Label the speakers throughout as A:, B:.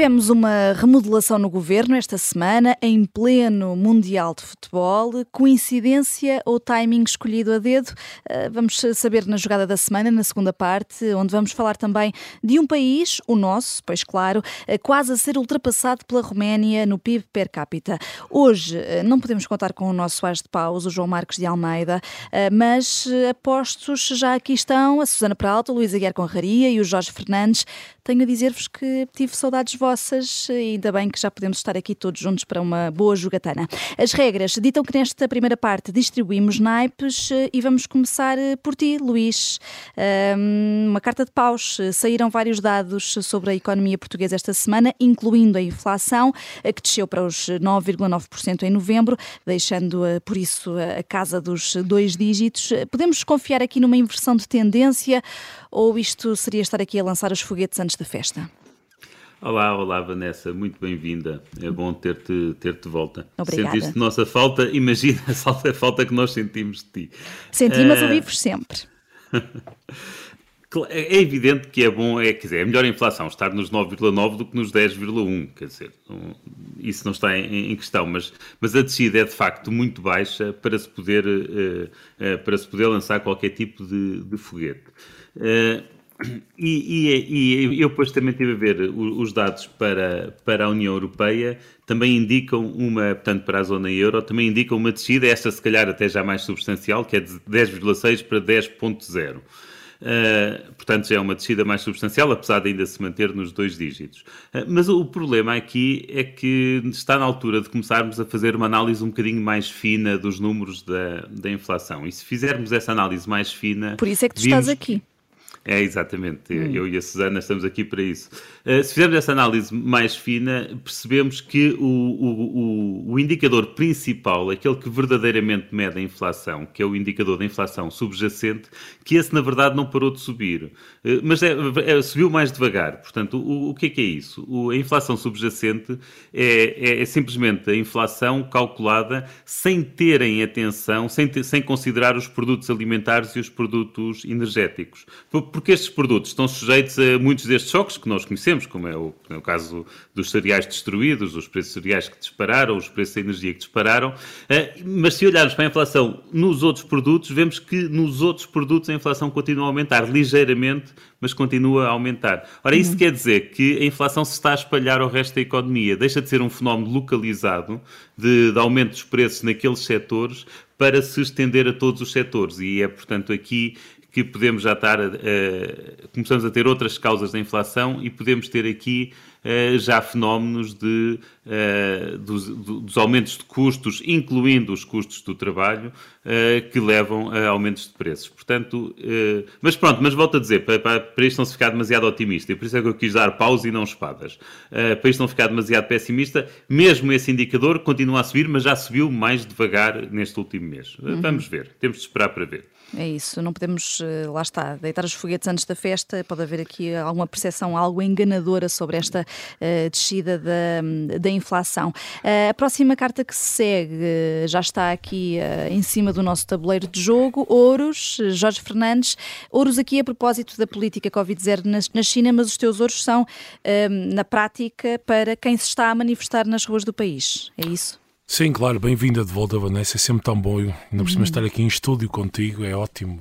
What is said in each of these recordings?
A: Tivemos uma remodelação no governo esta semana, em pleno Mundial de Futebol. Coincidência ou timing escolhido a dedo? Ah, vamos saber na jogada da semana, na segunda parte, onde vamos falar também de um país, o nosso, pois claro, ah, quase a ser ultrapassado pela Roménia no PIB per capita. Hoje ah, não podemos contar com o nosso as de paus, o João Marcos de Almeida, mas apostos já aqui estão a Susana Peralta, o Luís Aguiar Conraria e o Jorge Fernandes. Tenho a dizer-vos que tive saudades vossas e ainda bem que já podemos estar aqui todos juntos para uma boa jogatana. As regras ditam que nesta primeira parte distribuímos naipes eh, e vamos começar eh, por ti, Luís. Uma carta de paus. Saíram vários dados sobre a economia portuguesa esta semana, incluindo a inflação, eh, que desceu para os 9,9% em novembro, deixando por isso a casa dos dois dígitos. Podemos confiar aqui numa inversão de tendência ou isto seria estar aqui a lançar os foguetes antes da festa?
B: Olá, olá Vanessa, muito bem-vinda. É bom ter-te ter -te de volta.
A: Obrigada.
B: Sentiste nossa falta, imagina a falta que nós sentimos de ti.
A: Senti, mas uh... ouvi-vos sempre.
B: É evidente que é bom, é, quer dizer, é melhor a inflação estar nos 9,9 do que nos 10,1, quer dizer, isso não está em, em, questão, mas, mas a descida é de facto muito baixa para se poder, uh, uh, para se poder lançar qualquer tipo de, de foguete. Uh, e, e, e, eu depois também tive a ver os dados para, para a União Europeia, também indicam uma, portanto, para a zona euro, também indicam uma descida, esta se calhar até já mais substancial, que é de 10,6 para 10,0. Uh, portanto, já é uma descida mais substancial, apesar de ainda se manter nos dois dígitos. Uh, mas o, o problema aqui é que está na altura de começarmos a fazer uma análise um bocadinho mais fina dos números da, da inflação. E se fizermos essa análise mais fina.
A: Por isso é que tu vimos... estás aqui.
B: É, exatamente. Hum. Eu e a Susana estamos aqui para isso. Uh, se fizermos essa análise mais fina, percebemos que o, o, o, indicador principal, aquele que verdadeiramente mede a inflação, que é o indicador da inflação subjacente, que esse na verdade não parou de subir, uh, mas é, é, subiu mais devagar. Portanto, o, o que é que é isso? a inflação subjacente é, é, é, simplesmente a inflação calculada sem terem atenção, sem, ter, sem considerar os produtos alimentares e os produtos energéticos porque estes produtos estão sujeitos a muitos destes choques que nós conhecemos, como é o, é o caso dos cereais destruídos, os preços cereais que dispararam, os preços da energia que dispararam. Eh, mas se olharmos para a inflação nos outros produtos, vemos que nos outros produtos a inflação continua a aumentar ligeiramente, mas continua a aumentar. Ora, isso uhum. quer dizer que a inflação se está a espalhar ao resto da economia, deixa de ser um fenómeno localizado de, de aumento dos preços naqueles setores para se estender a todos os setores. E é, portanto, aqui que podemos já estar, uh, começamos a ter outras causas da inflação e podemos ter aqui uh, já fenómenos de, uh, dos, dos, aumentos de custos, incluindo os custos do trabalho, que levam a aumentos de preços. Portanto, mas pronto, mas volto a dizer, para, para, para, isto não se ficar demasiado otimista, e por isso é que eu quis dar paus e não espadas, para isto não ficar demasiado pessimista, mesmo esse indicador continua a subir, mas já subiu mais devagar neste último mês. Uhum. Vamos ver, temos de esperar para ver.
A: É isso, não podemos, eh, lá está, deitar os foguetes antes da festa. Pode haver aqui alguma percepção algo enganadora sobre esta uh, descida da, da inflação. Uh, a próxima carta que se segue uh, já está aqui em cima do nosso tabuleiro de jogo: Ouros, Jorge Fernandes. Ouros aqui a propósito da política Covid-0 na, na, China, mas os teus ouros são, na prática, para quem se está a manifestar nas ruas do país. É isso?
C: Sim, claro, bem-vinda de volta, Vanessa. É sempre tão bom. Ainda por cima uhum. estar aqui em estúdio contigo é ótimo.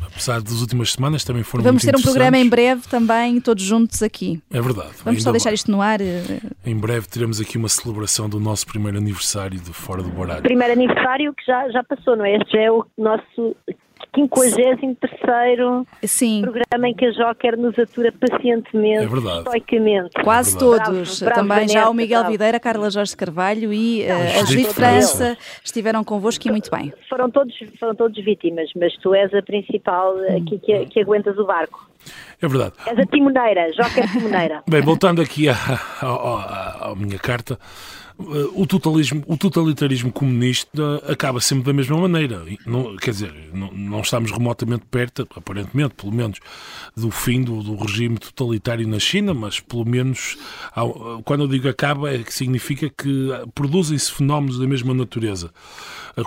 C: Apesar das últimas semanas também foram
A: Vamos
C: ter
A: um programa em breve também, todos juntos aqui.
C: É verdade.
A: Vamos só deixar isto no ar.
C: Em breve teremos aqui uma celebração do nosso primeiro aniversário de Fora do Baralho.
D: Primeiro aniversário que já, já passou, não é? Este já é o nosso 53 Sim. programa em que a Joker nos atura pacientemente, é estoicamente.
A: Quase é todos. Bravo, bravo, Também já o Miguel bravo. Videira, Carla Jorge Carvalho e uh, a Judite França estiveram convosco e muito bem.
D: Foram todos, foram todos vítimas, mas tu és a principal aqui que, que aguentas o barco.
C: É verdade.
D: És a timoneira, Joker timoneira.
C: Bem, voltando aqui à, à, à minha carta, o, totalismo, o totalitarismo comunista acaba sempre da mesma maneira. Não, quer dizer, não, não, estamos remotamente perto, aparentemente, pelo menos, do fim do, do, regime totalitário na China, mas pelo menos, quando eu digo acaba, é que significa que produzem-se fenómenos da mesma natureza,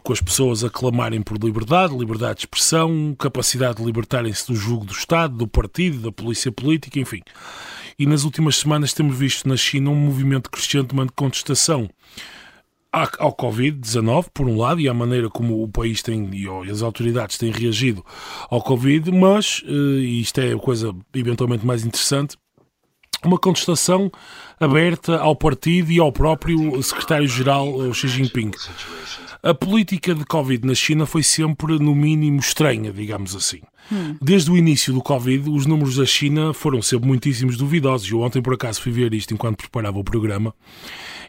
C: com as pessoas a clamarem por liberdade, liberdade de expressão, capacidade de libertarem-se do jugo do Estado, do partido, da polícia política, enfim. E nas últimas semanas temos visto na China um movimento crescente de contestação ao Covid-19, por um lado, e à maneira como o país tem e as autoridades têm reagido ao Covid, mas, eh, e isto é a coisa eventualmente mais interessante, uma contestação aberta ao partido e ao próprio secretário-geral eh, Xi Jinping. A política de Covid na China foi sempre, no mínimo, estranha, digamos assim. Hum. Desde o início do Covid, os números da China foram sempre muitíssimos duvidosos. Eu ontem, por acaso, fui ver isto enquanto preparava o programa.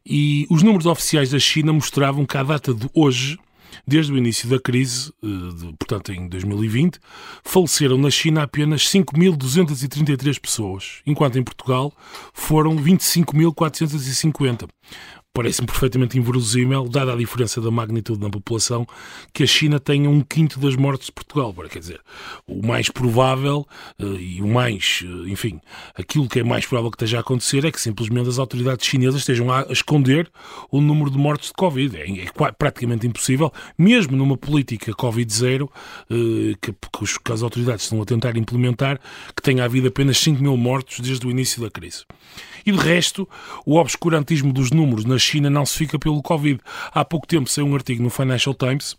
C: E os números oficiais da China mostravam que, à data de hoje, desde o início da crise, eh, portanto em 2020, faleceram na China apenas 5.233 pessoas, enquanto em Portugal foram 25.450 parece-me perfeitamente inverosímil, dada a diferença da magnitude da população, que a China tenha um quinto das mortes de Portugal. Quer dizer, o mais provável uh, e o mais, uh, enfim, aquilo que é mais provável que esteja a acontecer é que simplesmente as autoridades chinesas estejam a, esconder o número de mortes de Covid. É, é praticamente impossível, mesmo numa política Covid-0, uh, que, que, as autoridades estão a tentar implementar, que tenha havido apenas 5 mil mortos desde o início da crise. E de resto, o obscurantismo dos números na China não se fica pelo Covid. Há pouco tempo saiu um artigo no Financial Times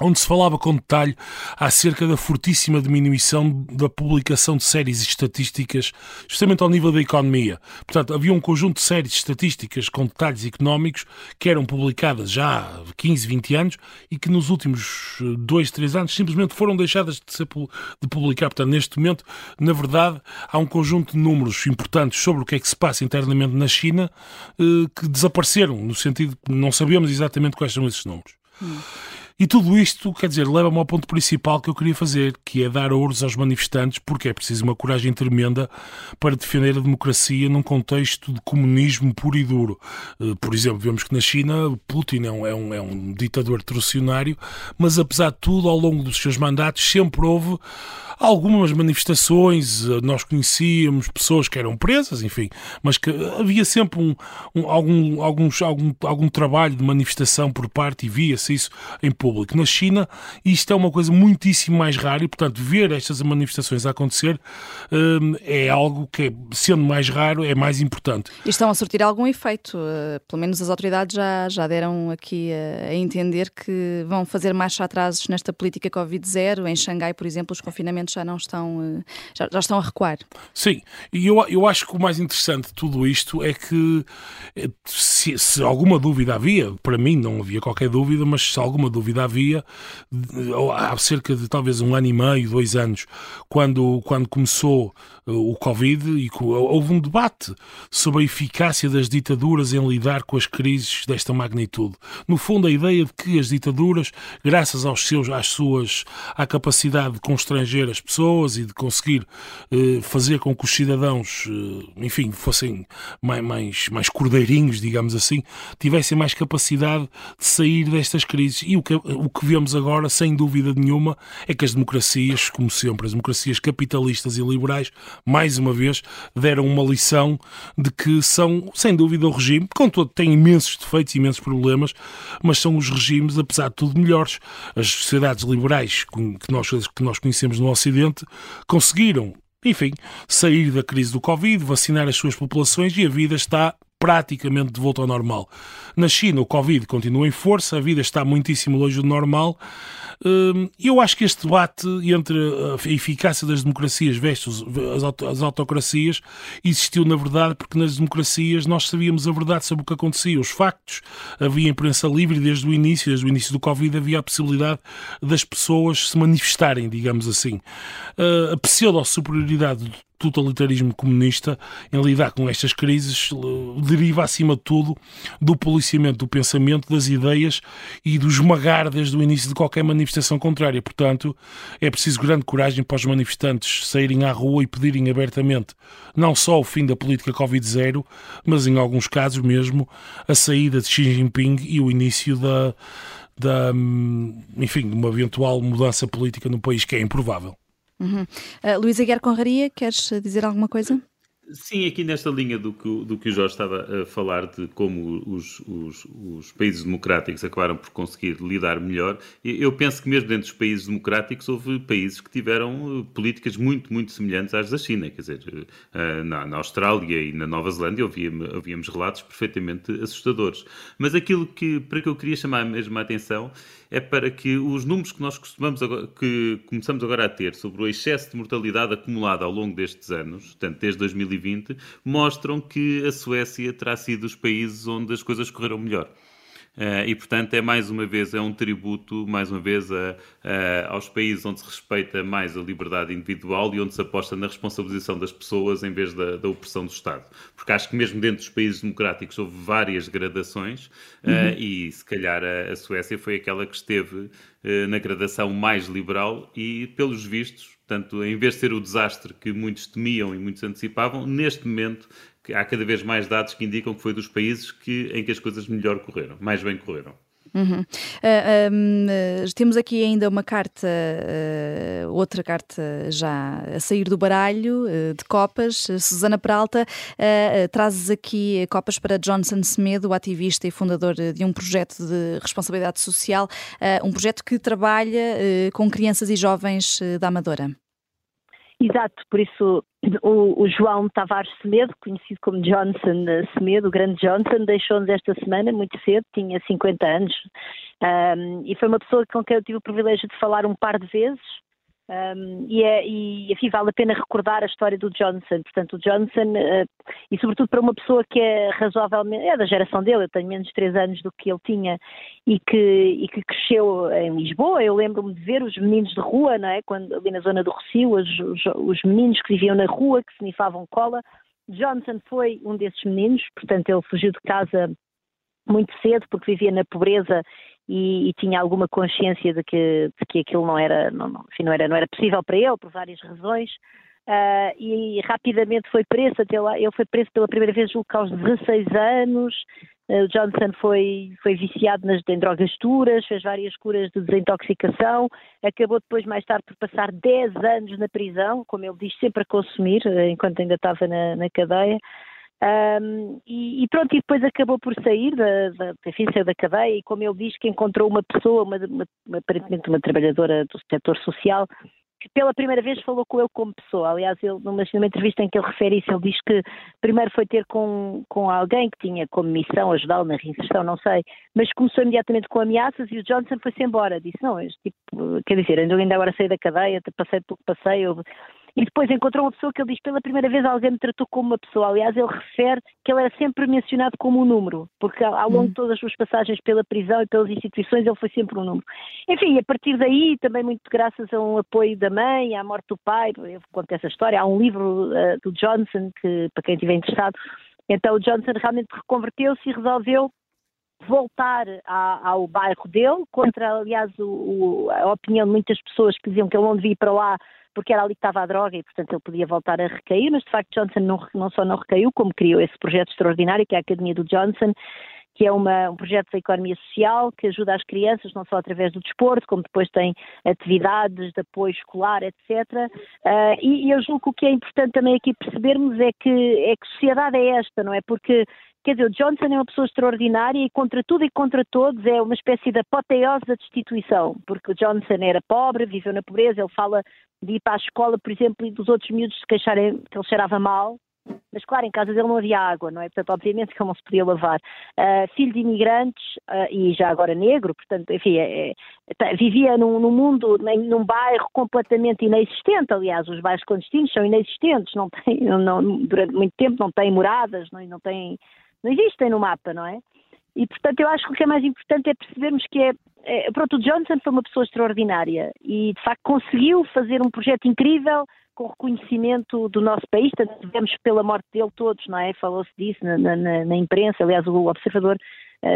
C: onde se falava com detalhe acerca da fortíssima diminuição da publicação de séries e estatísticas, justamente ao nível da economia. Portanto, havia um conjunto de séries estatísticas com detalhes económicos que eram publicadas já há 15, 20 anos e que nos últimos 2, eh, 3 anos simplesmente foram deixadas de, ser, de publicar. Portanto, neste momento, na verdade, há um conjunto de números importantes sobre o que é que se passa internamente na China eh, que desapareceram, no sentido que não sabemos exatamente quais são esses números. Hum. E tudo isto, quer dizer, leva-me ao ponto principal que eu queria fazer, que é dar ouros aos manifestantes, porque é preciso uma coragem tremenda para defender a democracia num contexto de comunismo puro e duro. Eh, por exemplo, vemos que na China Putin é um, é um, é um ditador revolucionário, mas apesar de tudo, ao longo dos seus mandatos, sempre houve algumas manifestações, eh, nós conhecíamos pessoas que eram presas, enfim, mas que havia sempre um, um algum, alguns, algum, algum trabalho de manifestação por parte e via-se isso em público. Na China, isto é uma coisa muitíssimo mais rara e, portanto, ver estas manifestações a acontecer um, é algo que, sendo mais raro, é mais importante.
A: E estão a surtir algum efeito. Uh, pelo menos as autoridades já, já deram aqui uh, a entender que vão fazer marcha atrasos nesta política Covid-0. Em Xangai, por exemplo, os confinamentos já não estão, eh, já, já, estão a recuar.
C: Sim, e eu, eu acho que o mais interessante de tudo isto é que eh, se, se, alguma dúvida havia, para mim não havia qualquer dúvida, mas se alguma dúvida havia, há cerca de talvez um ano e meio, dois anos, quando, quando começou eh, o Covid e houve um debate sobre a eficácia das ditaduras em lidar com as crises desta magnitude. No fundo, a ideia de que as ditaduras, graças aos seus, às suas, à capacidade de constranger as pessoas e de conseguir eh, fazer com que os cidadãos, eh, enfim, fossem mais, mais, mais cordeirinhos, digamos assim, tivessem mais capacidade de sair destas crises. E o que, o que vemos agora, sem dúvida nenhuma, é que as democracias, como sempre, as democracias capitalistas e liberais, mais uma vez, deram uma lição de que são, sem dúvida, o regime, contudo, tem imensos defeitos, imensos problemas, mas são os regimes, apesar de tudo, melhores. As sociedades liberais que nós, que nós conhecemos no Ocidente conseguiram enfim, sair da crise do Covid, vacinar as suas populações e a vida está praticamente de volta ao normal. Na China, o Covid continua em força, a vida está muitíssimo longe do normal. Hum, eu acho que este debate entre a eficácia das democracias versus as autocracias existiu, na verdade, porque nas democracias nós sabíamos a verdade sobre o que acontecia, os factos. Havia imprensa livre desde o início, desde o início do Covid, havia a possibilidade das pessoas se manifestarem, digamos assim. Uh, a pseudo-superioridade totalitarismo comunista em lidar com estas crises deriva, acima de tudo, do policiamento do pensamento, das ideias e do esmagar desde o início de qualquer manifestação contrária. Portanto, é preciso grande coragem para os manifestantes saírem à rua e pedirem abertamente não só o fim da política Covid-0, mas em alguns casos mesmo a saída de Xi Jinping e o início da, da enfim, uma eventual mudança política no país que é improvável.
A: Uhum. Uh, Luísa Guerra Conraria, queres dizer alguma coisa?
B: Sim, aqui nesta linha do que, do que o Jorge estava a falar, de como os, os, os, países democráticos acabaram por conseguir lidar melhor, eu penso que mesmo dentro dos países democráticos houve países que tiveram eh, políticas muito, muito semelhantes às da China. Quer dizer, eh, na, na Austrália e na Nova Zelândia ouvíamos relatos perfeitamente assustadores. Mas aquilo que, para que eu queria chamar mesmo a atenção é para que os números que nós costumamos agora, que começamos agora a ter sobre o excesso de mortalidade acumulado ao longo destes anos, portanto desde 2020, mostram que a Suécia terá sido os países onde as coisas correram melhor. Uh, e, portanto, é mais uma vez, é um tributo, mais uma vez, a, a, aos países onde se respeita mais a liberdade individual e onde se aposta na responsabilização das pessoas em vez da, da opressão do Estado. Porque acho que mesmo dentro dos países democráticos houve várias gradações uh, uhum. e, se calhar, a, a, Suécia foi aquela que esteve uh, na gradação mais liberal e, pelos vistos, Portanto, em vez de ser o desastre que muitos temiam e muitos antecipavam, neste momento há cada vez mais dados que indicam que foi dos países que, em que as coisas melhor correram, mais bem correram.
A: Uhum. Uh, ah, um, uh, temos aqui ainda uma carta, uh, outra carta já a sair do baralho de copas. Susana Peralta, trazes aqui copas para Johnson Semedo, ativista e fundador de um projeto de responsabilidade social, um projeto que trabalha com crianças e jovens da Amadora.
D: Exato, por isso o, o, João Tavares Semedo, conhecido como Johnson Semedo, o grande Johnson, deixou-nos esta semana muito cedo, tinha 50 anos, um, e foi uma pessoa com quem eu tive o privilégio de falar um par de vezes, um, e, é, e enfim, vale a pena recordar a história do Johnson. Portanto, o Johnson, uh, e sobretudo para uma pessoa que é razoavelmente, é da geração dele, eu tenho menos de 3 anos do que ele tinha, e que, e que cresceu em Lisboa. Eu lembro-me de ver os meninos de rua, não é? Quando, ali na zona do Rocio, os, os, os meninos que viviam na rua, que snifavam cola. Johnson foi um desses meninos, portanto, ele fugiu de casa muito cedo porque vivia na pobreza e, e, tinha alguma consciência de que, de que aquilo não era, não, não, enfim, não, era, não era possível para ele, por várias razões, uh, e rapidamente foi preso, até lá, ele foi preso pela primeira vez julgo aos 16 anos, uh, o Johnson foi, foi viciado nas, em drogas duras, fez várias curas de desintoxicação, acabou depois mais tarde por passar 10 anos na prisão, como ele diz, sempre a consumir, uh, enquanto ainda estava na, na cadeia, um, e, e, pronto, e depois acabou por sair da, da, enfim, saiu da cadeia e como ele diz que encontrou uma pessoa, uma, uma, aparentemente uma trabalhadora do setor social, que pela primeira vez falou com ele como pessoa. Aliás, ele, numa, numa entrevista em que ele refere isso, ele diz que primeiro foi ter com, com alguém que tinha como missão ajudá-lo na reinserção, não sei, mas começou imediatamente com ameaças e o Johnson foi-se embora. Disse, não, este tipo, quer dizer, ainda agora saí da cadeia, passei pelo que passei, eu e depois encontrou uma pessoa que ele diz pela primeira vez alguém me tratou como uma pessoa. Aliás, ele refere que ele era sempre mencionado como um número, porque ao longo de hum. todas as suas passagens pela prisão e pelas instituições ele foi sempre um número. Enfim, a partir daí, também muito graças a um apoio da mãe, à morte do pai, eu conto essa história, há um livro uh, do Johnson, que para quem estiver interessado, então o Johnson realmente reconverteu-se e resolveu voltar à, ao bairro dele, contra, aliás, o, o, a opinião de muitas pessoas que diziam que ele não devia ir para lá porque era ali que estava a droga e, portanto, ele podia voltar a recair, mas de facto Johnson não, não só não recaiu, como criou esse projeto extraordinário que é a Academia do Johnson, que é uma, um projeto da economia social que ajuda as crianças, não só através do desporto, como depois tem atividades de apoio escolar, etc. Uh, ah, e, e, eu julgo que o que é importante também aqui percebermos é que, é que sociedade é esta, não é? Porque Quer dizer, o Johnson é uma pessoa extraordinária e contra tudo e contra todos é uma espécie de apoteose da destituição, porque o Johnson era pobre, viveu na pobreza, ele fala de ir para a escola, por exemplo, e dos outros miúdos se queixarem que ele cheirava mal, mas claro, em casa dele não havia água, não é? Portanto, obviamente que ele não se podia lavar. Uh, filho de imigrantes uh, e já agora negro, portanto, enfim, é, é, tá, vivia num, num, mundo, num bairro completamente inexistente, aliás, os bairros clandestinos são inexistentes, não têm, não, durante muito tempo não têm moradas, não, não têm não existem no mapa, não é? E, portanto, eu acho que o que é mais importante é percebermos que é, é, pronto, o Johnson foi uma pessoa extraordinária e, de facto, conseguiu fazer um projeto incrível com reconhecimento do nosso país, tanto vemos pela morte dele todos, não é? Falou-se disso na, na, na, imprensa, aliás, o Observador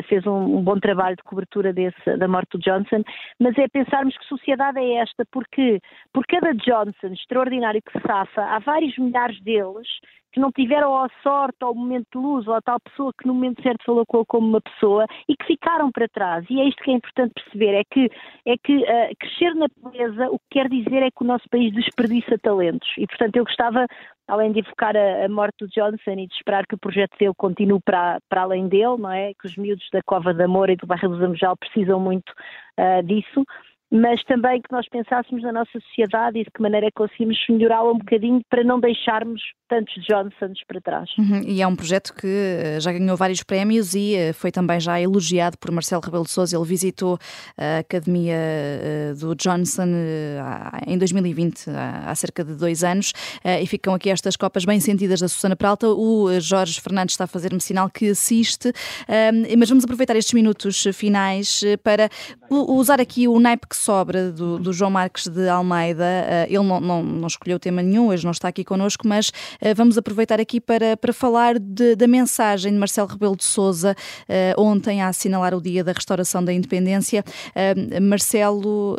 D: fez um, um, bom trabalho de cobertura desse, da morte do Johnson, mas é pensarmos que sociedade é esta, porque por cada Johnson extraordinário que se safa, há vários milhares deles que não tiveram a sorte ou o momento de luz ou a tal pessoa que no momento certo falou como uma pessoa e que ficaram para trás. E é isto que é importante perceber, é que, é que uh, crescer na pobreza o que quer dizer é que o nosso país desperdiça talentos. E, portanto, eu gostava além de evocar a, a, morte do Johnson e de esperar que o projeto dele continue para, para além dele, não é? Que os miúdos da Cova da Moura e do bairro do Zamujal precisam muito uh, disso mas também que nós pensássemos na nossa sociedade e de que maneira é conseguimos melhorá-la um bocadinho para não deixarmos tantos Johnsons para trás.
A: Uhum, e é um projeto que eh, já ganhou vários prémios e eh, foi também já elogiado por Marcelo Rebelo de Sousa. Ele visitou a Academia eh, do Johnson em 2020, há cerca de dois anos, e ficam aqui estas copas bem sentidas da Susana Peralta. O Jorge Fernandes está a fazer-me sinal que assiste, mas vamos aproveitar estes minutos finais para usar aqui o naipe que sobra do, do João Marques de Almeida. Ele não, não, não, escolheu tema nenhum, hoje não está aqui connosco, mas vamos aproveitar aqui para, para falar de, da mensagem de Marcelo Rebelo de Souza uh, ontem a assinalar o Dia da Restauração da Independência. Marcelo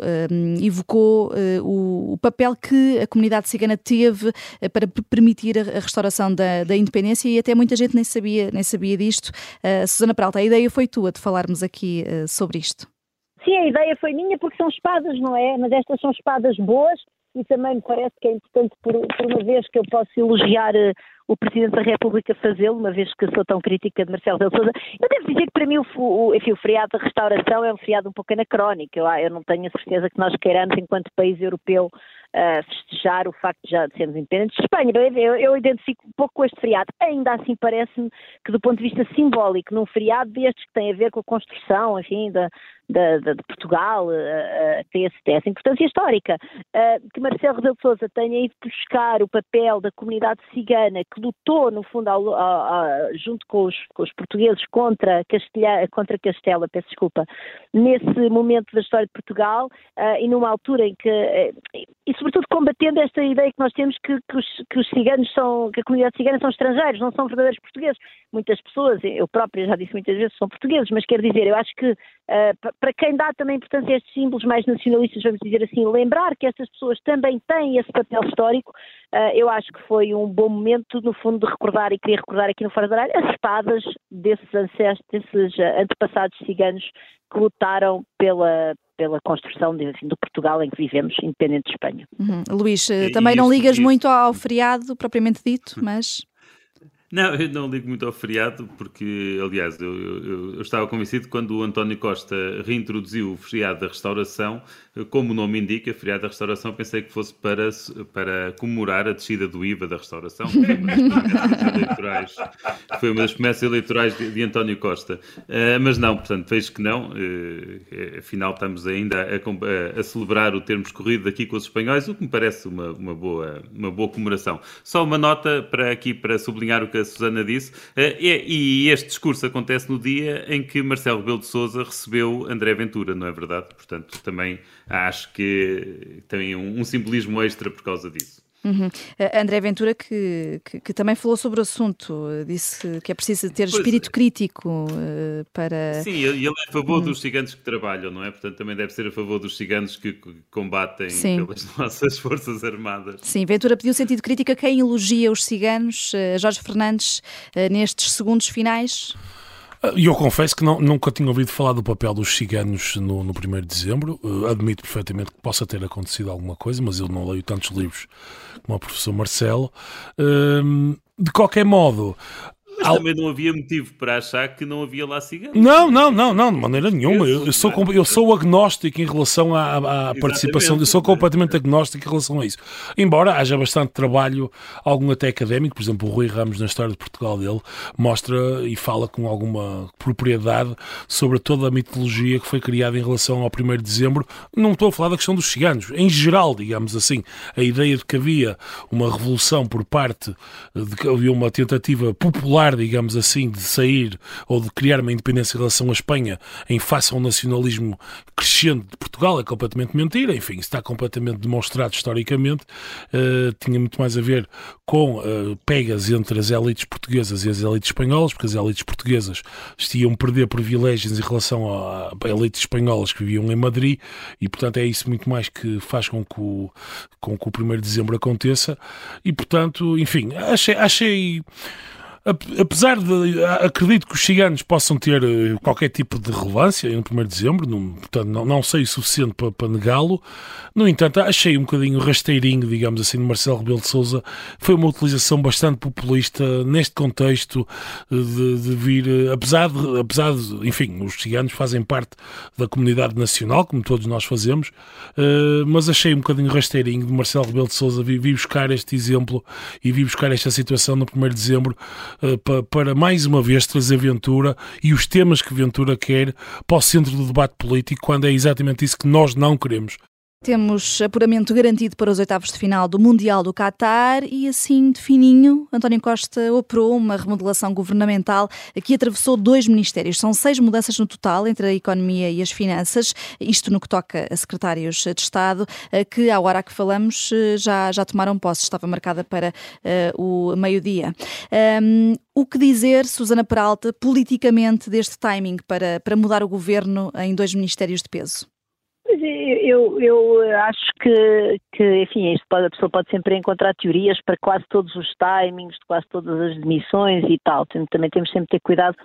A: evocou o, papel que a comunidade cigana teve para permitir a, restauração da, da, independência e até muita gente nem sabia, nem sabia disto. Susana Peralta, a ideia foi tua de falarmos aqui sobre isto.
D: Sim, a ideia foi minha porque são espadas, não é? Mas estas são espadas boas e também me parece que é importante, por, por uma vez, que eu posso elogiar uh, o Presidente da República fazê-lo, uma vez que sou tão crítica de Marcelo Rebelo Sousa. Eu devo dizer que para mim o, o, enfim, o feriado da restauração é um feriado um pouco anacrónico. Eu, eu não tenho a certeza que nós queiramos, enquanto país europeu, uh, festejar o facto de já sermos independentes de Espanha. Eu, eu identifico um pouco com este feriado. Ainda assim, parece-me que, do ponto de vista simbólico, num feriado destes que tem a ver com a construção, enfim, da, da, da, de Portugal, uh, uh, tem, essa importância histórica. Uh, que Marcelo Rebelo de Sousa tenha ido buscar o papel da comunidade cigana que lutou, no fundo, ao, ao, ao, junto com os, com os, portugueses contra, Castelha, contra Castela, peço desculpa, nesse momento da história de Portugal e numa altura em que, e sobretudo combatendo esta ideia que nós temos que, que, os, que os ciganos são, que a comunidade cigana são estrangeiros, não são verdadeiros portugueses. Muitas pessoas, eu própria já disse muitas vezes, são portugueses, mas quero dizer, eu acho que para quem dá também importância a estes símbolos mais nacionalistas, vamos dizer assim, lembrar que estas pessoas também têm esse papel histórico, uh, eu acho que foi um bom momento, no fundo, de recordar e queria recordar aqui no Fora da Área as espadas desses ancestros, desses uh, antepassados ciganos que lutaram pela, pela construção de, enfim, do Portugal em que vivemos, independente de Espanha.
A: Uhum. Luís, e, também não ligas muito ao feriado propriamente dito, mas...
B: Não, eu não ligo muito ao feriado, porque, aliás, eu, eu, eu, estava convencido quando o António Costa reintroduziu o feriado da restauração, como o nome indica, feriado da restauração, pensei que fosse para, para comemorar a descida do IVA da restauração, que foi uma das foi uma das promessas eleitorais de, de António Costa. Uh, mas não, portanto, vejo que não, uh, afinal estamos ainda a, a, a, celebrar o termo escorrido aqui com os espanhóis, o que me parece uma, uma, boa, uma boa comemoração. Só uma nota para aqui, para sublinhar o que Susana disse, uh, e, este discurso acontece no dia em que Marcelo Rebelo de Sousa recebeu André Ventura, não é verdade? Portanto, também acho que tem um, um simbolismo extra por causa disso.
A: Uhum. Uh, André Ventura, que, que, que, também falou sobre o assunto, disse que é preciso ter pois espírito é. crítico uh, para.
B: Sim, ele é a favor uhum. dos ciganos que trabalham, não é? Portanto, também deve ser a favor dos ciganos que combatem Sim. pelas nossas Forças Armadas.
A: Sim, Ventura pediu sentido crítico a quem elogia os ciganos, uh, Jorge Fernandes, nestes segundos finais.
C: E eu confesso que não, nunca tinha ouvido falar do papel dos ciganos no, no 1 de dezembro. Uh, admito perfeitamente que possa ter acontecido alguma coisa, mas eu não leio tantos livros como o professor Marcelo. Uh, de qualquer modo,
B: mas Al... também não havia motivo para achar que não havia lá ciganos.
C: Não, não, não, não, de maneira nenhuma. Eu, eu sou, eu sou agnóstico em relação à, à participação, eu sou completamente agnóstico em relação a isso. Embora haja bastante trabalho, algum até académico, por exemplo, o Rui Ramos, na história de Portugal dele, mostra e fala com alguma propriedade sobre toda a mitologia que foi criada em relação ao 1 de dezembro. Não estou a falar da questão dos ciganos, em geral, digamos assim. A ideia de que havia uma revolução por parte, de que havia uma tentativa popular digamos assim, de sair ou de criar uma independência em relação à Espanha em face ao nacionalismo crescente de Portugal é completamente mentira. Enfim, está completamente demonstrado historicamente. Uh, tinha muito mais a ver com uh, pegas entre as elites portuguesas e as elites espanholas, porque as elites portuguesas iam perder privilégios em relação a, a elites espanholas que viviam em Madrid e, portanto, é isso muito mais que faz com que o, com que o 1 de dezembro aconteça. E, portanto, enfim, achei, achei apesar de acredito que os ciganos possam ter eh, qualquer tipo de relevância no 1 de dezembro, não, portanto não, não sei o suficiente para, para negá-lo. No entanto, achei um bocadinho rasteirinho, digamos assim, de Marcelo Rebelo de Sousa. Foi uma utilização bastante populista neste contexto eh, de, de vir, eh, apesar de, apesar de, enfim, os ciganos fazem parte da comunidade nacional, como todos nós fazemos, mas achei um bocadinho rasteirinho de Marcelo Rebelo de Sousa vir, buscar este exemplo e vir buscar esta situação no 1 de dezembro para mais uma vez trazer Ventura e os temas que Ventura quer para o centro do debate político, quando é exatamente isso que nós não queremos.
A: Temos apuramento garantido para os oitavos de final do Mundial do Qatar e assim de fininho, António Costa operou uma remodelação governamental que atravessou dois ministérios. São seis mudanças no total entre a economia e as finanças, isto no que toca a secretários de Estado, eh, que à hora que falamos eh, já, já tomaram posse, estava marcada para uh, o meio-dia. Um, o que dizer, Susana Peralta, politicamente deste timing para, para mudar o governo em dois ministérios de peso?
D: Eu, eu acho que, que enfim, isto pode, a pessoa pode sempre encontrar teorias para quase todos os timings, de quase todas as demissões e tal. Também temos sempre de ter cuidado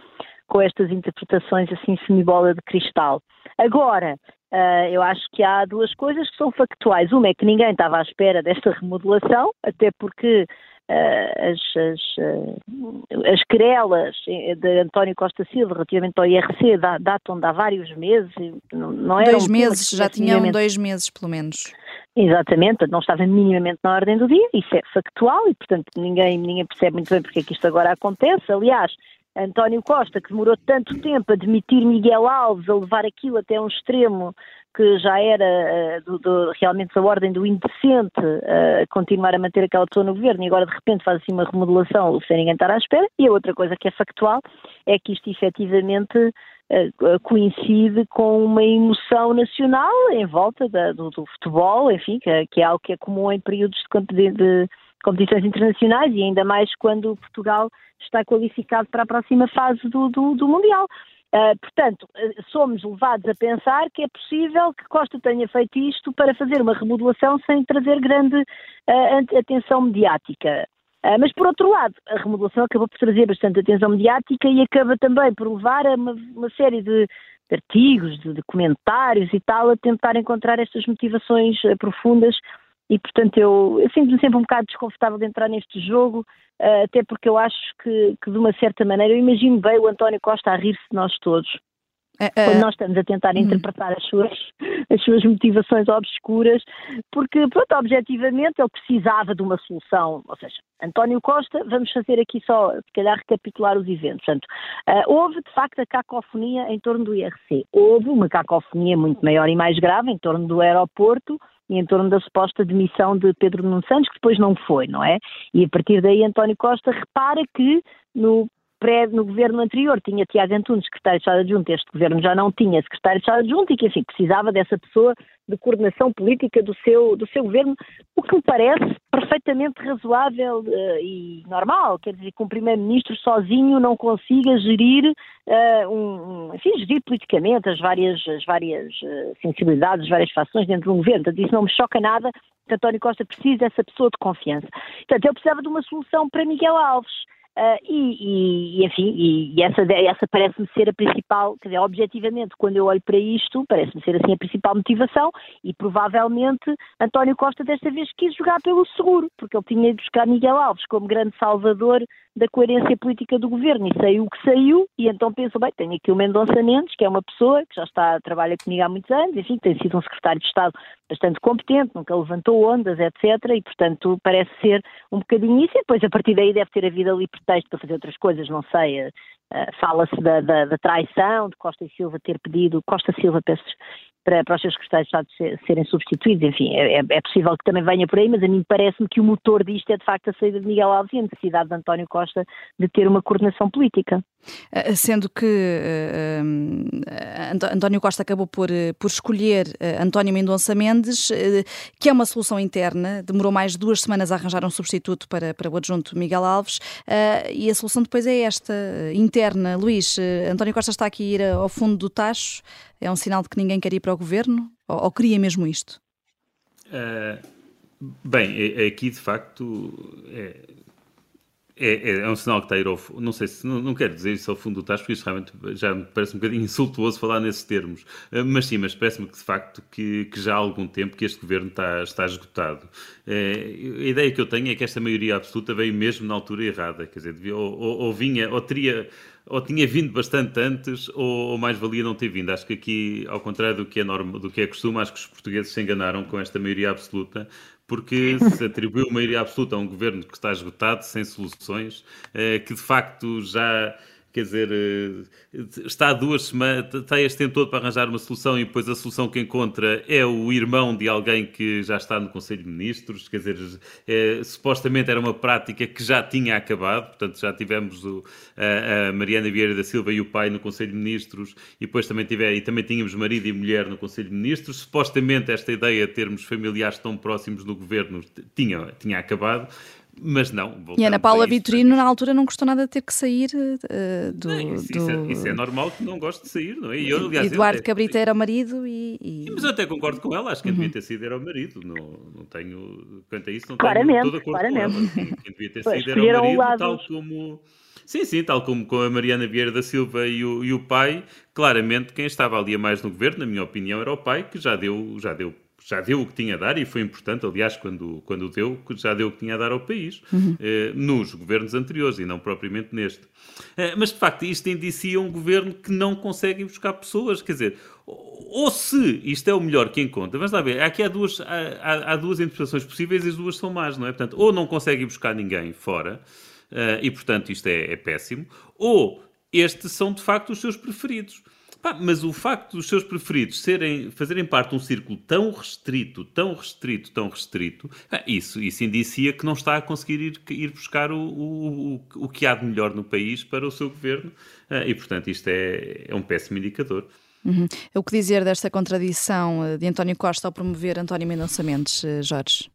D: com estas interpretações assim semibola de cristal. Agora, uh, eu acho que há duas coisas que são factuais. Uma é que ninguém estava à espera desta remodelação, até porque as, as, uh, as querelas de António Costa Silva relativamente ao IRC datam de há vários meses.
A: Não, não dois meses, já tinham dois meses pelo menos.
D: Exatamente, não estava minimamente na ordem do dia, isso é factual e, portanto, ninguém, ninguém percebe muito bem porque é que isto agora acontece. Aliás, António Costa, que demorou tanto tempo a demitir Miguel Alves, a levar aquilo até um extremo que já era uh, do, do, realmente da ordem do indecente uh, continuar a manter aquela pessoa no governo e agora de repente faz assim uma remodelação sem ninguém estar à espera. E a outra coisa que é factual é que isto efetivamente uh, coincide com uma emoção nacional em volta da, do, do, futebol, enfim, que, que, é algo que é comum em períodos de, de competições internacionais e ainda mais quando Portugal está qualificado para a próxima fase do, do, do Mundial. Uh, portanto, uh, somos levados a pensar que é possível que Costa tenha feito isto para fazer uma remodelação sem trazer grande uh, atenção mediática. mas, por outro lado, a remodelação acabou por trazer bastante atenção mediática e acaba também por levar a uma, uma série de, de artigos, de, de, comentários e tal, a tentar encontrar estas motivações profundas e portanto eu, eu sinto-me sempre um bocado desconfortável de entrar neste jogo, uh, até porque eu acho que, que, de uma certa maneira, eu imagino bem o António Costa a rir-se de nós todos. Uh, quando nós estamos a tentar uh, interpretar as suas, as suas motivações obscuras, porque, pronto, objetivamente ele precisava de uma solução, ou seja, António Costa, vamos fazer aqui só, se calhar, recapitular os eventos. Portanto, houve, de facto, a cacofonia em torno do IRC. Houve uma cacofonia muito maior e mais grave em torno do aeroporto, em torno da suposta demissão de Pedro Nuno Santos, que depois não foi, não é? E a partir daí António Costa repara que no pré, no governo anterior tinha Tiago Antunes, secretário de Estado adjunto, este governo já não tinha secretário de Estado adjunto e que, enfim, precisava dessa pessoa de coordenação política do seu, do seu governo, o que me parece perfeitamente razoável uh, e normal, quer dizer, que um primeiro-ministro sozinho não consiga gerir, uh, um, enfim, gerir politicamente as várias, as várias uh, sensibilidades, as várias fações dentro de um governo. Portanto, isso não me choca nada, António Costa precisa dessa pessoa de confiança. Portanto, eu precisava de uma solução para Miguel Alves. Uh, e, e, enfim, e, essa, essa parece-me ser a principal, quer dizer, objetivamente, quando eu olho para isto, parece-me ser assim a principal motivação e provavelmente António Costa desta vez quis jogar pelo seguro, porque ele tinha ido buscar Miguel Alves como grande salvador da coerência política do governo e saiu o que saiu e então pensou, bem, tenho aqui o Mendonça Mendes, que é uma pessoa que já está, trabalha comigo há muitos anos, enfim, tem sido um secretário de Estado bastante competente, nunca levantou ondas, etc. E, portanto, parece ser um bocadinho isso. E depois, a partir daí, deve ter havido ali pretexto para fazer outras coisas, não sei. Uh, Fala-se da, da, da, traição de Costa e Silva ter pedido, Costa Silva, peço, para, para os seus secretários de Estado serem substituídos. Enfim, é, é, é possível que também venha por aí, mas a mim parece-me que o motor disto é de facto a saída de Miguel Alves e a necessidade de António Costa de ter uma coordenação política.
A: Eh, sendo que uh, António Costa acabou por, por escolher António Mendonça Mendes, uh, que é uma solução interna, demorou mais de duas semanas a arranjar um substituto para, para o adjunto Miguel Alves, e a solução depois é esta, interna. Luís, António Costa está aqui a ir ao fundo do tacho, é um sinal de que ninguém quer ir para o governo? Ou, ou queria mesmo isto?
B: bem, é, é aqui de facto é é, é, é, um sinal que está a ir ao Não sei se. Não, não quero dizer isso ao fundo do tacho, porque isso realmente já me parece um bocadinho insultuoso falar nesses termos. Uh, mas sim, mas parece-me que de facto que, que, já há algum tempo que este governo está, está esgotado. Uh, a ideia que eu tenho é que esta maioria absoluta veio mesmo na altura errada. Quer dizer, devia, ou, ou, ou vinha, ou teria ou tinha vindo bastante antes, ou, ou, mais valia não ter vindo. Acho que aqui, ao contrário do que é norma, do que é costume, acho que os portugueses se enganaram com esta maioria absoluta, porque se atribuiu maioria absoluta a um governo que está esgotado, sem soluções, eh, que de facto já quer dizer, eh, está há duas semanas, está este tempo todo para arranjar uma solução e depois a solução que encontra é o irmão de alguém que já está no Conselho de Ministros, quer dizer, é, supostamente era uma prática que já tinha acabado, portanto já tivemos o, a, a, Mariana Vieira da Silva e o pai no Conselho de Ministros e depois também, tiver, e também tínhamos marido e mulher no Conselho de Ministros, supostamente esta ideia de termos familiares tão próximos no governo tinha, tinha acabado, mas não.
A: E Ana Paula Vitorino, na altura, não gostou nada de ter que sair uh, do. Não,
B: isso, do... Isso, é, isso, é, normal que não goste de sair, não é? E eu,
A: aliás, Eduardo eu, Cabrita era o marido e, e...
B: Mas eu até concordo com ela, acho que quem uhum. devia ter sido era o marido. Não, não tenho. Quanto a isso, não
D: claramente,
B: tenho todo acordo
D: claramente.
B: com ela. Quem devia ter sido era o marido, tal como. Sim, sim, tal como com a Mariana Vieira da Silva e o, e o pai, claramente quem estava ali a mais no governo, na minha opinião, era o pai, que já deu, já deu já deu o que tinha a dar e foi importante, aliás, quando, quando deu, já deu o que tinha a dar ao país, uhum. eh, nos governos anteriores e não propriamente neste. Eh, mas, de facto, isto indicia um governo que não consegue buscar pessoas, quer dizer, ou se isto é o melhor que encontra, vamos lá ver, aqui há duas, há, há duas interpretações possíveis e as duas são más, não é? Portanto, ou não consegue buscar ninguém fora, eh, e portanto isto é, é péssimo, ou estes são de facto os seus preferidos. Pá, mas o facto dos seus preferidos serem, fazerem parte de um círculo tão restrito, tão restrito, tão restrito, isso, isso indicia que não está a conseguir ir, ir buscar o, o, o, que há de melhor no país para o seu governo e, portanto, isto é, é um péssimo indicador.
A: Uhum. O que dizer desta contradição eh, de António Costa ao promover António Mendonça Mendes, eh, Jorge?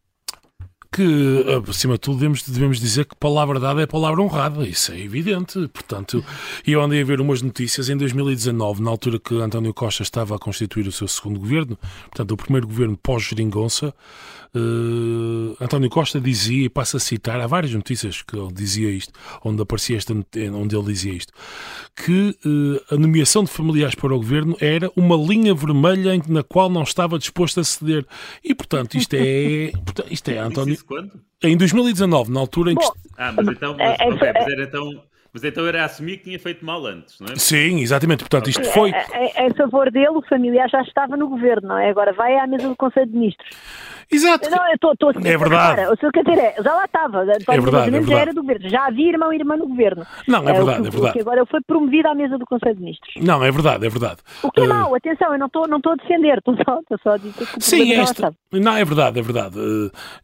C: Que, acima de tudo, devemos, devemos dizer que palavra dada é palavra honrada, isso é evidente. Portanto, eu andei a ver umas notícias em 2019, na altura que António Costa estava a constituir o seu segundo governo, portanto, o primeiro governo pós-Geringonça, Uh, António Costa dizia, e passa a citar, há várias notícias que ele dizia isto, onde aparecia esta, onde ele dizia isto, que uh, a nomeação de familiares para o governo era uma linha vermelha na qual não estava disposto a ceder. E, portanto, isto é. isto é António.
B: Isso quando?
C: Em 2019, na altura em que. Bom,
B: ah, mas então. Mas, é, é, okay, mas era então. Mas então era assumir que tinha feito mal antes, não é?
C: Sim, exatamente. Portanto, isto foi.
D: Em, em favor dele, o familiar já estava no governo, não é? Agora vai à mesa do Conselho de Ministros.
C: Exato.
D: Não, eu estou a
C: É verdade.
D: Cara, o seu Cataré já lá estava.
C: É verdade, é verdade.
D: Já era do governo. Já havia irmão e irmã no governo.
C: Não, é verdade, é, é verdade.
D: agora ele foi promovido à mesa do Conselho de Ministros.
C: Não, é verdade, é verdade.
D: O que é uh... mau, atenção, eu não estou não a defender, estou só, estou só a dizer que o
C: Sim, esta... não, é verdade, é verdade.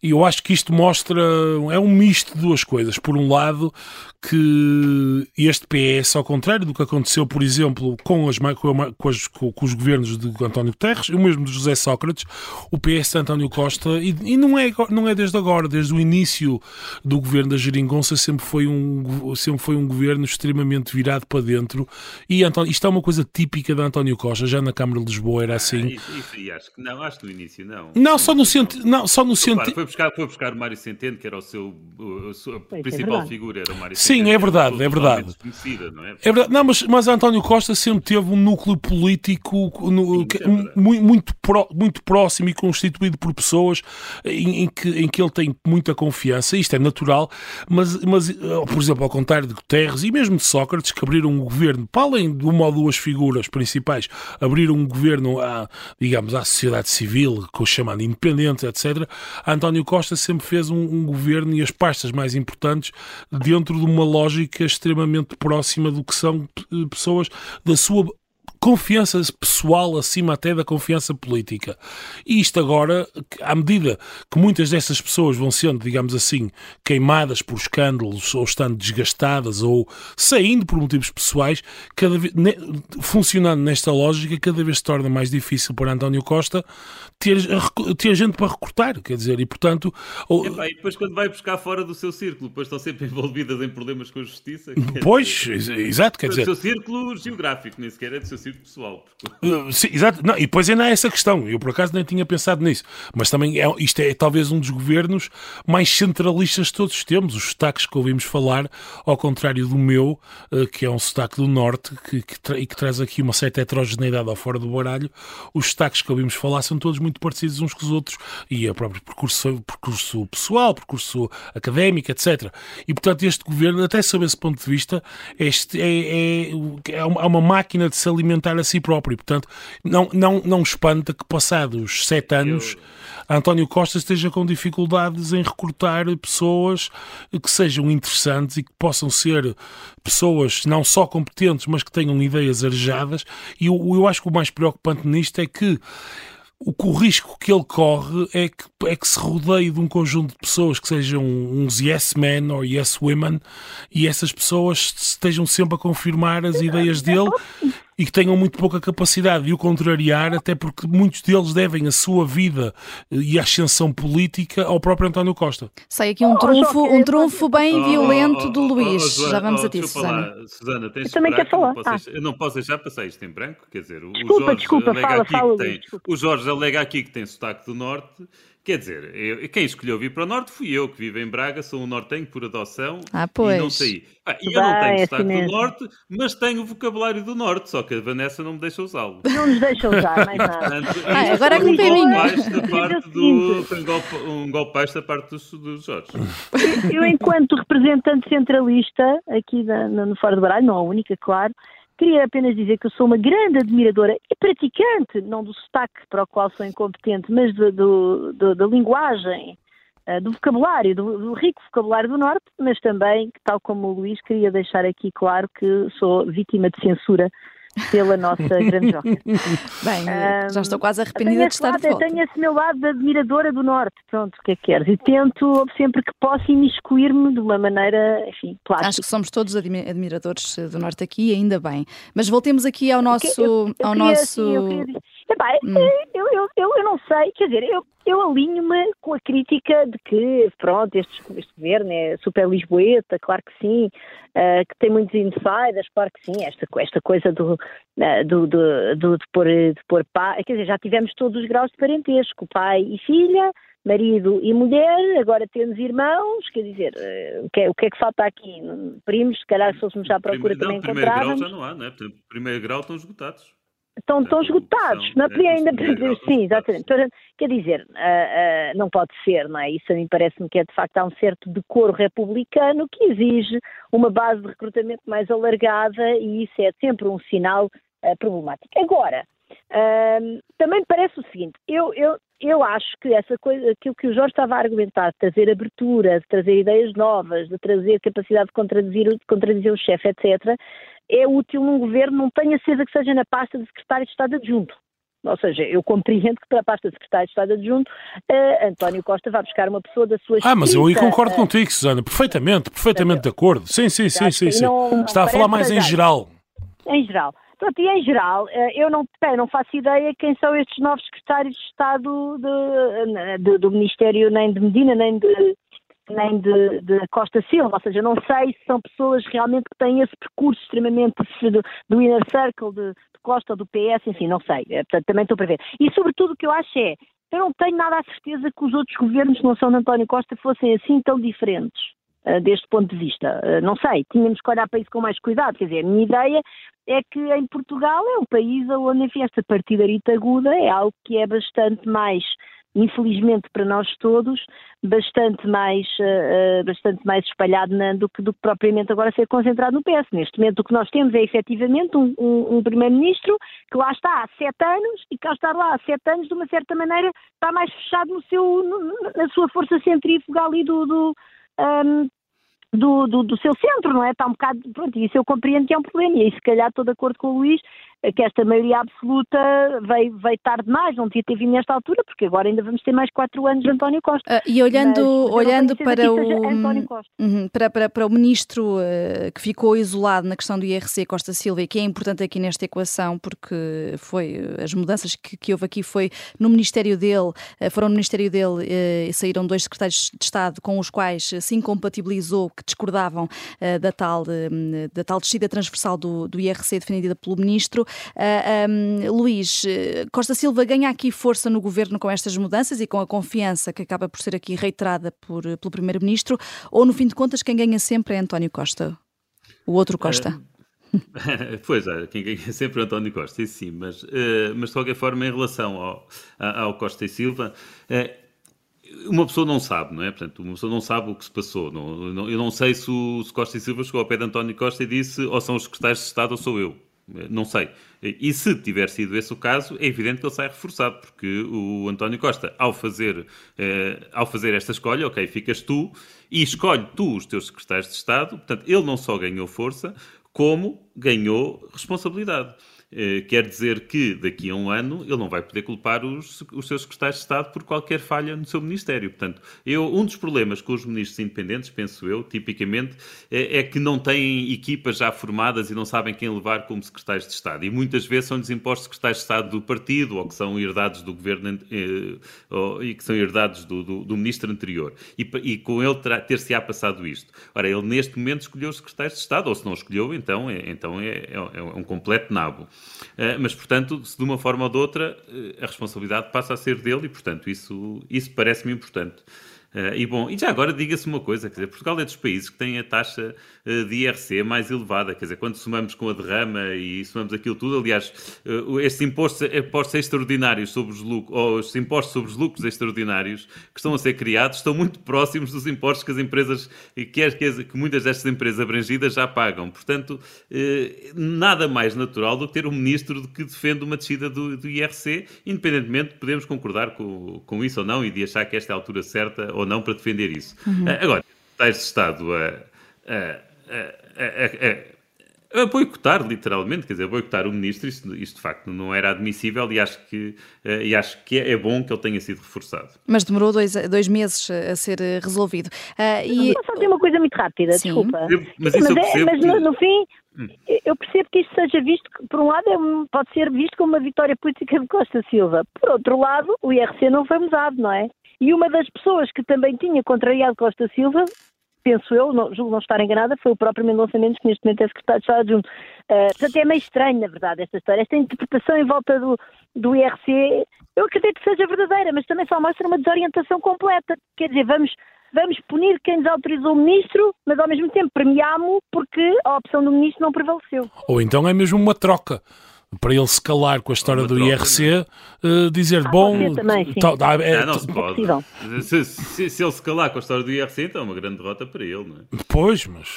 C: E eu acho que isto mostra, é um misto de duas coisas. Por um lado, que este PS, ao contrário do que aconteceu, por exemplo, com, as, com, as, com, os governos de António Guterres, e o mesmo de José Sócrates, o PS de António Costa, e, e, não, é, não é desde agora, desde o início do governo da Geringonça, sempre foi um, sempre foi um governo extremamente virado para dentro. E António, isto é uma coisa típica de António Costa, já na Câmara de Lisboa era assim. Ah,
B: isso, isso, acho que não, acho que no início não.
C: Não, só no sentido. Não, só no sentido.
B: Foi buscar, foi buscar o Mário Centeno, que era o seu a, sua é principal é figura, era o Mário Centeno.
C: Sim, é verdade, é verdade.
B: Não é?
C: é verdade. Não, mas, mas António Costa sempre teve um núcleo político no, Sim, é muito, muito, pró, muito próximo e constituído por pessoas em, em, que, em que ele tem muita confiança. Isto é natural, mas, mas, por exemplo, ao contrário de Guterres e mesmo de Sócrates, que abriram um governo, para além de uma ou duas figuras principais, abriram um governo à, digamos, à sociedade civil, com o chamado independente, etc. António Costa sempre fez um, um governo e as pastas mais importantes dentro de uma lógica lógica extremamente próxima do que são eh, pessoas da sua confiança pessoal acima até da confiança política. E isto agora, à medida que muitas dessas pessoas vão sendo, digamos assim, queimadas por escândalos ou estando desgastadas ou saindo por motivos pessoais, cada vez, funcionando nesta lógica, cada vez se torna mais difícil para António Costa ter, ter gente para recrutar, quer dizer, e portanto...
B: Ou... e depois quando vai buscar fora do seu círculo, depois estão sempre envolvidas em problemas com a justiça.
C: Pois, dizer, exato, quer dizer...
B: Do seu círculo geográfico, nem sequer é do seu círculo sido pessoal.
C: Porque... Sim, exato. Não, e depois ainda há essa questão. Eu, por acaso, nem tinha pensado nisso. Mas também é, isto é talvez um dos governos mais centralistas de todos os tempos. Os sotaques que ouvimos falar, ao contrário do meu, uh, que é um sotaque do Norte que, que e que traz aqui uma certa heterogeneidade ao fora do baralho, os sotaques que ouvimos falar são todos muito parecidos uns com os outros. E o próprio percurso, percurso pessoal, percurso académico, etc. E, portanto, este governo, até sob esse ponto de vista, este é, é, é uma máquina de se alimentar a si próprio. Portanto, não, não, não espanta que, passados sete anos, António Costa esteja com dificuldades em recrutar pessoas que sejam interessantes e que possam ser pessoas não só competentes, mas que tenham ideias arejadas. E eu, eu acho que o mais preocupante nisto é que o, o risco que ele corre é que, é que se rodeie de um conjunto de pessoas que sejam uns yes men ou yes women e essas pessoas estejam sempre a confirmar as ideias dele e que tenham muito pouca capacidade de o contrariar, até porque muitos deles devem a sua vida e a ascensão política ao próprio António Costa.
A: Sai aqui um trunfo, um trunfo bem violento do Luís. Já vamos a ti, Susana.
B: Susana, tens
D: eu também quero falar.
B: Não posso, ah. Eu não posso deixar passar isto em branco, quer dizer, o
D: desculpa,
B: Jorge
D: desculpa,
B: alega
D: fala,
B: aqui
D: fala,
B: que tem,
D: desculpa.
B: o Jorge alega aqui que tem sotaque do Norte, Quer dizer, eu, quem escolheu vir para o Norte fui eu, que vivo em Braga, sou um nortenho por adoção
A: ah, pois.
B: e não saí. Ah, e eu não tenho sotaque do Norte, mas tenho o vocabulário do Norte, só que a Vanessa não me deixa usá-lo.
D: Não nos deixa usar, mais nada.
B: Portanto,
A: ah, agora a
B: um
A: culpa é minha.
B: Do, foi um golpe, um golpe baixo da parte dos, dos Jorge.
D: Eu, enquanto representante centralista aqui da, no Fora do Baralho, não a única, claro, Queria apenas dizer que eu sou uma grande admiradora e praticante, não do sotaque para o qual sou incompetente, mas do, do, do, da linguagem, uh, do vocabulário, do, rico vocabulário do Norte, mas também, tal como o Luís, queria deixar aqui claro que sou vítima de censura pela nossa grande joca.
A: Bem, um, já estou quase arrependida de estar
D: lado,
A: de volta.
D: Eu tenho esse meu lado de admiradora do Norte, pronto, o que é que queres? E tento sempre que posso imiscuir-me de uma maneira, enfim, plástica.
A: Acho que somos todos admiradores do Norte aqui, ainda bem. Mas voltemos aqui ao nosso...
D: Eu, eu
A: ao
D: queria,
A: nosso...
D: Assim, eu. Epá, hum. eu, eu, eu, eu não sei, quer dizer, eu, eu alinho-me com a crítica de que, pronto, este, este governo é super lisboeta, claro que sim, uh, que tem muitos insiders, claro que sim, esta, esta coisa do, uh, do, do, do, de, pôr, de pôr pai, quer dizer, já tivemos todos os graus de parentesco, pai e filha, marido e mulher, agora temos irmãos, quer dizer, uh, o, que é, o que é que falta aqui? Primos, se calhar se fôssemos já à procura
B: primeiro,
D: também
B: não,
D: encontrávamos.
B: Primeiro grau já não há, não é? Primeiro grau estão esgotados.
D: Estão, estão esgotados. Não, é, ainda, sim, exatamente. Quer dizer, uh, uh, não pode ser, não é? Isso a mim parece-me que é de facto há um certo decoro republicano que exige uma base de recrutamento mais alargada e isso é sempre um sinal uh, problemático. Agora, também parece o seguinte, eu, eu, eu acho que essa coisa, aquilo que o Jorge estava a argumentar, de trazer abertura, de trazer ideias novas, de trazer capacidade de contradizer, de contradizer o chefe, etc., é útil num governo, não tenha certeza que seja na pasta de secretário de Estado adjunto. Ou seja, eu compreendo que para a pasta de secretário de Estado adjunto, uh, António Costa vai buscar uma pessoa da sua
C: Ah, mas eu aí concordo uh, contigo, Susana, perfeitamente, perfeitamente de acordo. Sim, sim, sim, sim. sim. Não, Está a falar mais em geral.
D: Em geral. Pronto, e em geral, uh, eu não, não faço ideia quem são estes novos secretários de Estado de, de, do Ministério, nem de Medina, nem de, nem de, de, Costa Silva, ou seja, não sei se são pessoas realmente que têm esse percurso extremamente do, do inner circle de, de Costa do PS, enfim, não sei, é, portanto também estou para ver. E sobretudo o que eu acho é, eu não tenho nada a certeza que os outros governos que não são de António Costa fossem assim tão diferentes uh, deste ponto de vista. Uh, não sei, tínhamos que olhar para isso com mais cuidado, quer dizer, a minha ideia é que em Portugal é um país onde, enfim, esta partidarita aguda é algo que é bastante mais infelizmente para nós todos, bastante mais, uh, bastante mais espalhado na, do, que, do que propriamente agora ser concentrado no PS. Neste momento o que nós temos é efetivamente um, um, um primeiro-ministro que lá está há sete anos e que ao estar lá há sete anos, de uma certa maneira, está mais fechado no seu, no, na sua força centrífuga ali do, do um, do, do, do, seu centro, não é? Está um bocado, pronto, isso eu compreendo que é um problema, e aí se calhar estou de acordo com o Luís, que esta maioria absoluta veio, veio tarde demais, não devia ter vindo nesta altura, porque agora ainda vamos ter mais quatro anos de António Costa.
A: Uh, e olhando, mas, olhando para, o, uhum, para, para, para, o ministro uh, que ficou isolado na questão do IRC Costa Silva, que é importante aqui nesta equação, porque foi as mudanças que, que, houve aqui foi no ministério dele, uh, foram no ministério dele e saíram dois secretários de Estado com os quais se incompatibilizou, que discordavam da, tal, da tal descida transversal do, do IRC defendida pelo ministro. Uh, um, Luís, Costa Silva ganha aqui força no governo com estas mudanças e com a confiança que acaba por ser aqui reiterada por, pelo Primeiro-Ministro, ou no fim de contas quem ganha sempre é António Costa? O outro Costa?
B: pois é, quem ganha sempre é António Costa, isso sim, mas, uh, mas de qualquer forma, em relação ao, ao Costa e Silva, uh, uma pessoa não sabe, não é? Portanto, uma pessoa não sabe o que se passou. Não, não, eu não sei se o se Costa e Silva chegou ao pé de António Costa e disse ou são os secretários de Estado ou sou eu. Não sei. E se tiver sido esse o caso, é evidente que ele sai reforçado, porque o António Costa, ao fazer, eh, ao fazer esta escolha, ok, ficas tu, e escolhe tu os teus secretários de Estado, portanto, ele não só ganhou força, como ganhou responsabilidade. Eh, quer dizer que daqui a um ano ele não vai poder culpar os, os seus secretários de Estado por qualquer falha no seu Ministério. Portanto, eu, um dos problemas com os ministros independentes, penso eu, tipicamente, é, é, que não têm equipas já formadas e não sabem quem levar como secretários de Estado. E muitas vezes são desimpostos secretários de Estado do partido ou que são herdados do governo eh, ou, e que são herdados do, do, do ministro anterior. E, e com ele ter-se-á passado isto. Ora, ele neste momento escolheu os secretários de Estado, ou se não escolheu, então é, então é, é, é um completo nabo. Eh, mas, portanto, se de uma forma ou de outra eh, a responsabilidade passa a ser dele e, portanto, isso, isso parece-me importante. Uh, e bom, e já agora diga-se uma coisa, quer dizer, Portugal é dos países que têm a taxa uh, de IRC mais elevada, quer dizer, quando somamos com a derrama e somamos aquilo tudo, aliás, uh, estes impostos, impostos extraordinários sobre os lucros, ou os impostos sobre os lucros extraordinários que estão a ser criados, estão muito próximos dos impostos que as empresas, que, que, que muitas destas empresas abrangidas já pagam. Portanto, nada mais natural do que ter um ministro que defende uma descida do, do IRC, independentemente de podemos concordar com, com isso ou não e de achar que esta é a altura certa ou não para defender isso. Uhum. Uh, agora, está este Estado a, a, a, a, boicotar, literalmente, quer dizer, a boicotar o ministro, isto, isto de facto não era admissível e acho que, uh, e acho que é, bom que ele tenha sido reforçado.
A: Mas demorou dois, dois meses a ser resolvido.
D: Uh, e... Só dizer uma coisa muito rápida, Sim. desculpa. Eu, mas, Sim, mas, é, mas no, no, fim, hum. eu percebo que isto seja visto, por um lado, é, pode ser visto como uma vitória política de Costa Silva. Por outro lado, o IRC não foi mudado, não é? E uma das pessoas que também tinha contrariado Costa Silva, penso eu, não, julgo não estar enganada, foi o próprio Mendonça Mendes, que neste momento é secretário de Estado adjunto. Uh, portanto, é meio estranho, na verdade, esta história. Esta interpretação em volta do, do IRC, eu acredito que seja verdadeira, mas também só mostra uma desorientação completa. Quer dizer, vamos, vamos punir quem desautorizou o ministro, mas ao mesmo tempo premiámo porque a opção do ministro não prevaleceu.
C: Ou então é mesmo uma troca para ele se calar com a história do IRC, uh, dizer, ah, bom...
D: Também,
B: tá, é, não, não se pode. Se, se, se, ele se calar com a história do IRC, então é uma grande derrota para ele, não é?
C: Pois, mas...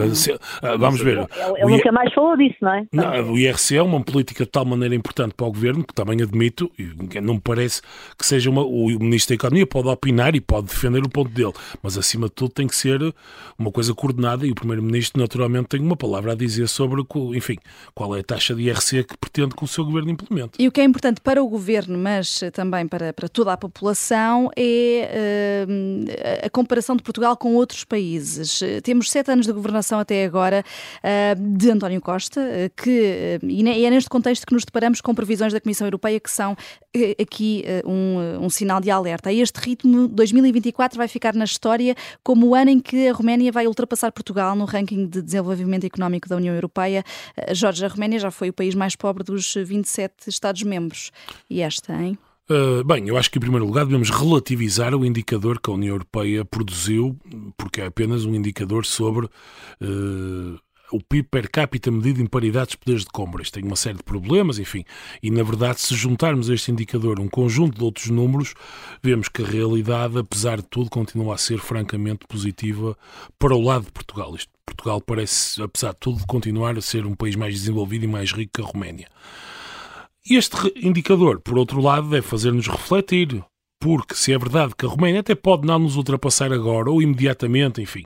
C: Eh, se, uh, vamos ver.
D: Ele, ele nunca mais falou disso, não é?
C: Não, o IRC é uma política de tal maneira importante para o Governo, que também admito, e não me parece que seja uma... O Ministro da Economia pode opinar e pode defender o ponto dele, mas acima de tudo tem que ser uma coisa coordenada e o Primeiro-Ministro naturalmente tem uma palavra a dizer sobre, enfim, qual é a taxa de IRC que pretende que o seu governo implemente.
A: E o que é importante para o governo, mas também para, para toda a população, é uh, a comparação de Portugal com outros países. Temos sete anos de governação até agora uh, de António Costa, uh, que, e é neste contexto que nos deparamos com previsões da Comissão Europeia que são aqui um, um sinal de alerta. A este ritmo, 2024 vai ficar na história como o ano em que a Roménia vai ultrapassar Portugal no ranking de desenvolvimento económico da União Europeia. Jorge, a Roménia já foi o país mais pobre dos 27 Estados-membros. E esta, hein?
C: Uh, bem, eu acho que em primeiro lugar devemos relativizar o indicador que a União Europeia produziu, porque é apenas um indicador sobre uh, o PIB per capita medido em paridade de poderes de compra. Isto tem uma série de problemas, enfim. E, na verdade, se juntarmos a este indicador um conjunto de outros números, vemos que a realidade, apesar de tudo, continua a ser francamente positiva para o lado de Portugal. Isto, Portugal parece, apesar de tudo, continuar a ser um país mais desenvolvido e mais rico que a Roménia. Este indicador, por outro lado, deve fazer-nos refletir, porque se é verdade que a Roménia até pode não nos ultrapassar agora ou imediatamente, enfim,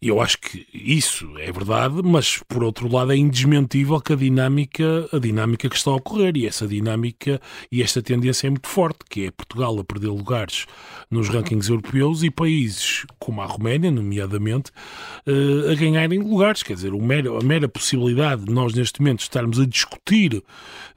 C: e eu acho que isso é verdade, mas por outro lado é indesmentível que a dinâmica, a dinâmica que está a ocorrer, e essa dinâmica e esta tendência é muito forte, que é Portugal a perder lugares nos rankings europeus e países como a Roménia, nomeadamente, eh, a ganharem lugares. Quer dizer, a mera possibilidade de nós neste momento estarmos a discutir,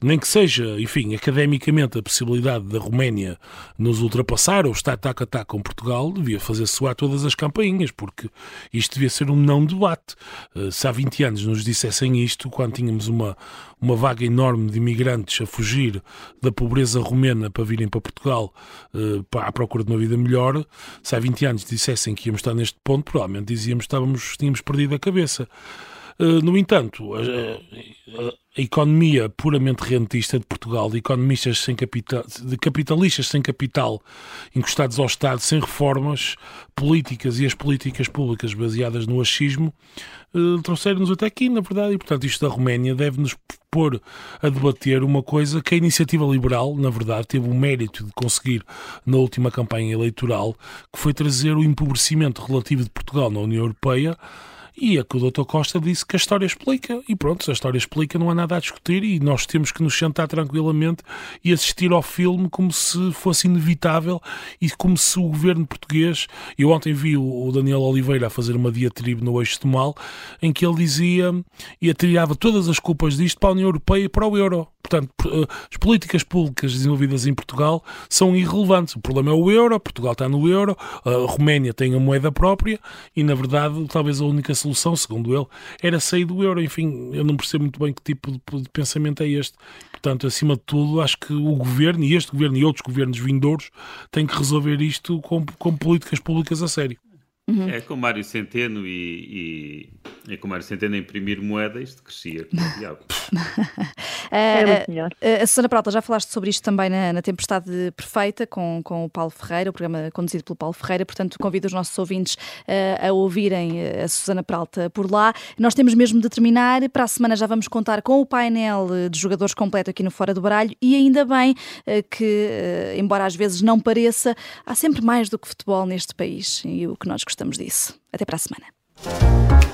C: nem que seja, enfim, academicamente, a possibilidade da Roménia nos ultrapassar ou estar tac a tac com Portugal, devia fazer soar todas as campainhas, porque isto isto devia ser um não debate. Uh, se há 20 anos nos dissessem isto, quando tínhamos uma, uma vaga enorme de imigrantes a fugir da pobreza romena para virem para Portugal uh, para, à procura de uma vida melhor, se há 20 anos dissessem que íamos estar neste ponto, provavelmente dizíamos que estávamos, tínhamos perdido a cabeça. Uh, no entanto, a, a, a, economia puramente rentista de Portugal, de economistas sem capital, de capitalistas sem capital, encostados ao Estado, sem reformas políticas e as políticas públicas baseadas no achismo, uh, trouxeram-nos até aqui, na verdade, e portanto isto da Roménia deve-nos pôr a debater uma coisa que a iniciativa liberal, na verdade, teve o mérito de conseguir na última campanha eleitoral, que foi trazer o empobrecimento relativo de Portugal na União Europeia e é que o Dr. Costa disse que a história explica. E pronto, se a história explica, não há nada a discutir e nós temos que nos sentar tranquilamente e assistir ao filme como se fosse inevitável e como se o governo português. Eu ontem vi o Daniel Oliveira a fazer uma diatribe no Eixo do Mal em que ele dizia e atriava todas as culpas disto para a União Europeia e para o euro. Portanto, eh, as políticas públicas desenvolvidas em Portugal são irrelevantes. O problema é o euro, Portugal está no euro, a Roménia tem a moeda própria e, na verdade, talvez a única solução segundo ele, era sair do euro. Enfim, eu não percebo muito bem que tipo de, de pensamento é este. Portanto, acima de tudo, acho que o governo, e este governo e outros governos vindouros, têm que resolver isto com, com políticas públicas a sério.
B: Uhum. É com Mário Centeno e, e, e com Mário Centeno a imprimir moeda, isto crescia como o diabo.
A: é muito melhor. A, a Susana Prata, já falaste sobre isto também na, na, Tempestade Perfeita com, com o Paulo Ferreira, o programa conduzido pelo Paulo Ferreira, portanto convido os nossos ouvintes uh, a ouvirem a Susana Prata por lá. Nós temos mesmo de terminar, para a semana já vamos contar com o painel de jogadores completo aqui no Fora do Baralho e ainda bem uh, que, uh, embora às vezes não pareça, há sempre mais do que futebol neste país e o que nós gostamos disso. Até para a semana.